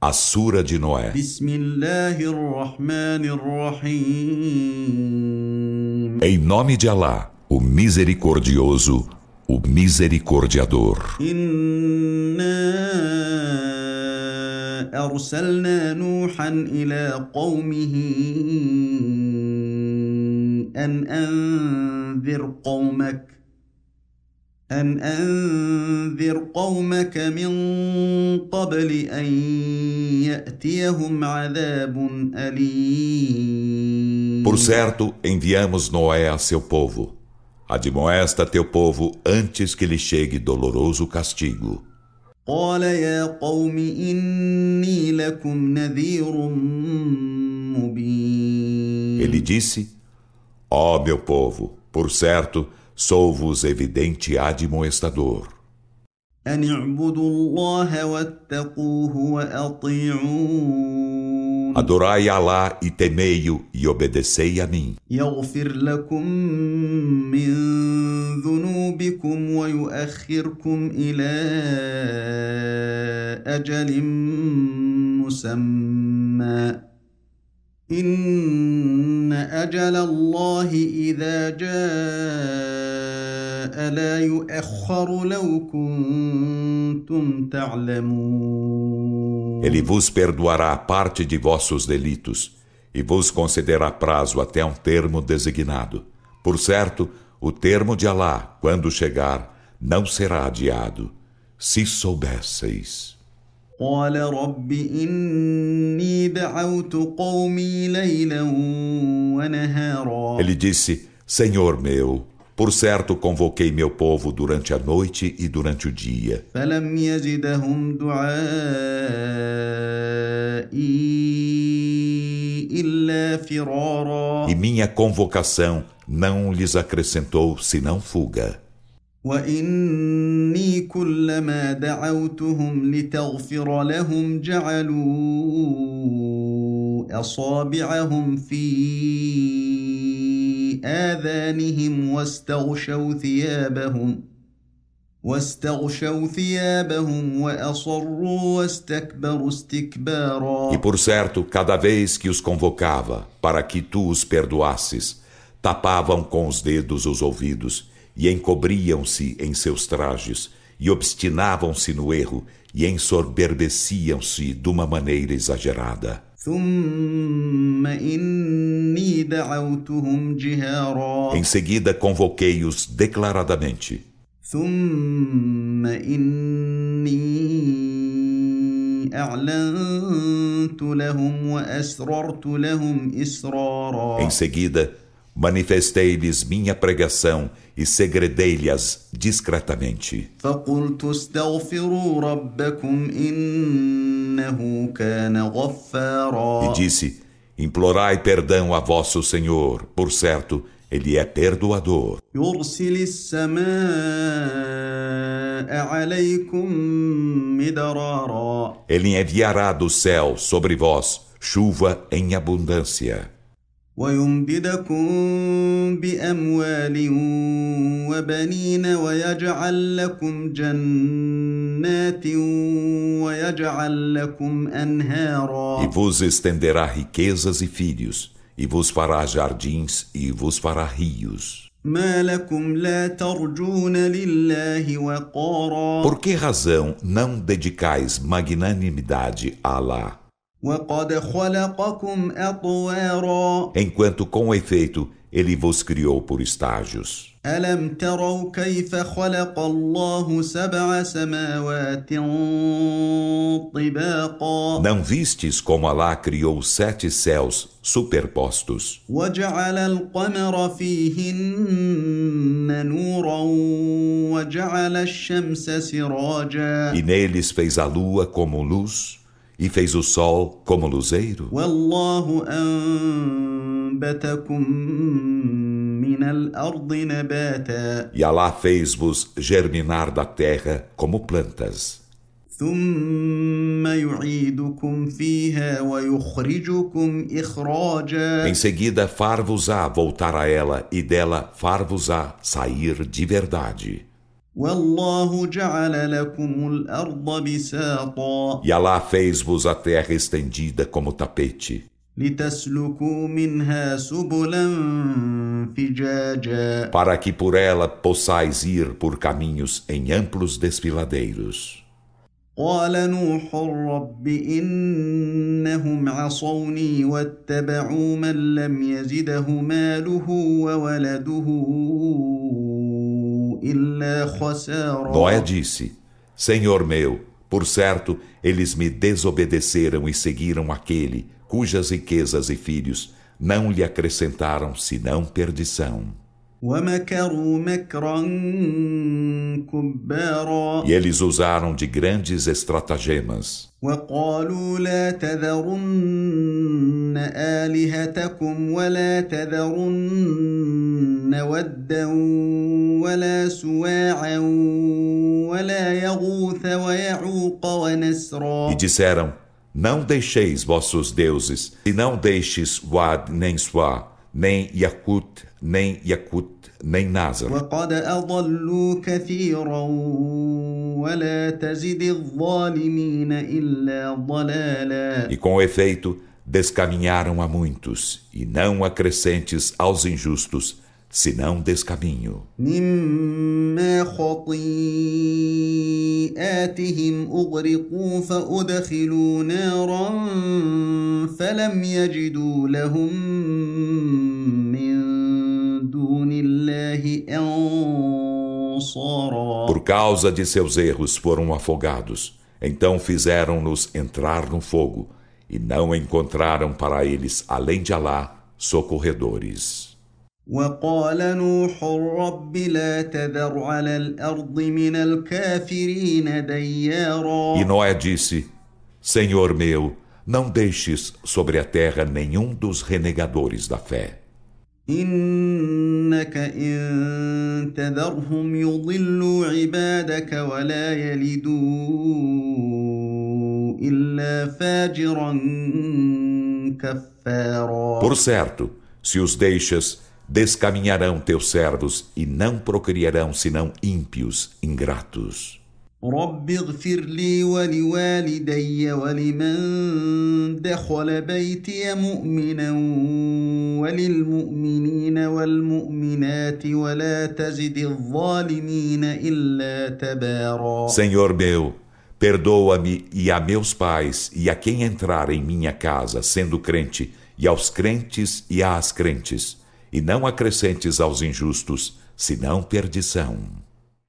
A Sura de Noé. Em nome de Alá, o Misericordioso, o Misericordiador. أرسلنا نوحا إلى قومه أن أنذر قومك أن أنذر قومك من قبل أن يأتيهم عذاب أليم Por certo, enviamos Noé a seu povo. Admoesta teu povo antes que lhe chegue doloroso castigo. قال يا قوم إني لكم نذير مبين Ele disse: Ó oh, meu povo, por certo, Sou-vos evidente admoestador. Adorai Alá e temei-o e obedecei a mim. إن أجل الله إذا جاء لا يؤخر لو كنتم تعلمون Ele vos perdoará parte de vossos delitos e vos concederá prazo até um termo designado. Por certo, o termo de Alá, quando chegar, não será adiado, se soubesseis. قال رب إني دعوت قومي ليلا ونهارا Ele disse, Senhor meu, por certo convoquei meu povo durante a noite e durante o dia. فلم يزدهم دعائي إلا فرارا E minha convocação não lhes acrescentou senão fuga. واني كلما دعوتهم لتغفر لهم جعلوا اصابعهم في اذانهم واستغشوا ثيابهم واستغشوا ثيابهم واصروا واستكبروا استكبارا E por certo, cada vez que os convocava para que tu os perdoasses, tapavam com os dedos os ouvidos e encobriam-se em seus trajes, e obstinavam-se no erro, e ensoberbeciam-se de uma maneira exagerada. Em seguida convoquei-os declaradamente. Em seguida manifestei-lhes minha pregação e segredei-lhes discretamente. E disse: Implorai perdão a vosso Senhor, por certo, ele é perdoador. Ele enviará do céu sobre vós chuva em abundância. ويمددكم باموال وبنين ويجعل لكم جنات ويجعل لكم انهارا E vos estenderá riquezas e filhos, e vos fará jardins e vos fará rios. ما لكم لا ترجون لله وقارا Por que razão não dedicais magnanimidade a Allah? Enquanto com efeito ele vos criou por estágios. Não vistes como Alá criou sete céus superpostos? E neles fez a lua como luz e fez o sol como luzeiro? E Alá fez-vos germinar da terra como plantas. Em seguida, far-vos-á voltar a ela e dela far-vos-á sair de verdade. E Alá fez-vos a terra estendida como tapete, لتسلكوا منها سبلا فجاجا para que por ela possais ir por caminhos em amplos desfiladeiros. قال نوح رب انهم عصوني واتبعوا من لم يزده ماله وولده الا خسارا Noé disse: Senhor meu, por certo, eles me desobedeceram e seguiram aquele cujas riquezas e filhos não lhe acrescentaram senão perdição. ومكروا مكرا كبارا E eles usaram de grandes estratagemas. وقالوا لا تذرن الهتكم ولا تذرن ودا ولا سواعا ولا يغوث ويعوق ونسرا E disseram: Não deixeis vossos deuses, e não deixes Wad nem Swa, nem Yakut, nem Yakut, nem Nazar. وقد أضلوا كثيرا ولا تزد الظالمين إلا ضلالا E com efeito, descaminharam a muitos, e não acrescentes aos injustos, senão descaminho. مما خطيئاتهم أغرقوا فأدخلوا نارا فلم يجدوا لهم causa de seus erros foram afogados. Então fizeram-nos entrar no fogo, e não encontraram para eles, além de Alá, socorredores. وقال نوح رب لا تذر على الأرض من الكافرين ديارا E Noé disse: Senhor meu, não deixes sobre a terra nenhum dos renegadores da fé. إنك إن تذرهم يضلوا عبادك ولا يلدوا إلا فاجرا كفارا Por certo, se os deixas, descaminharão teus servos e não procriarão senão ímpios, ingratos. رب اغفر لي ولوالدي ولمن دخل بيتي مؤمنا وللمؤمنين والمؤمنات ولا تزد الظالمين إلا تبارا Senhor meu, perdoa-me e a meus pais e a quem entrar em minha casa sendo crente, e aos crentes e às crentes, e não acrescentes aos injustos, senão perdição.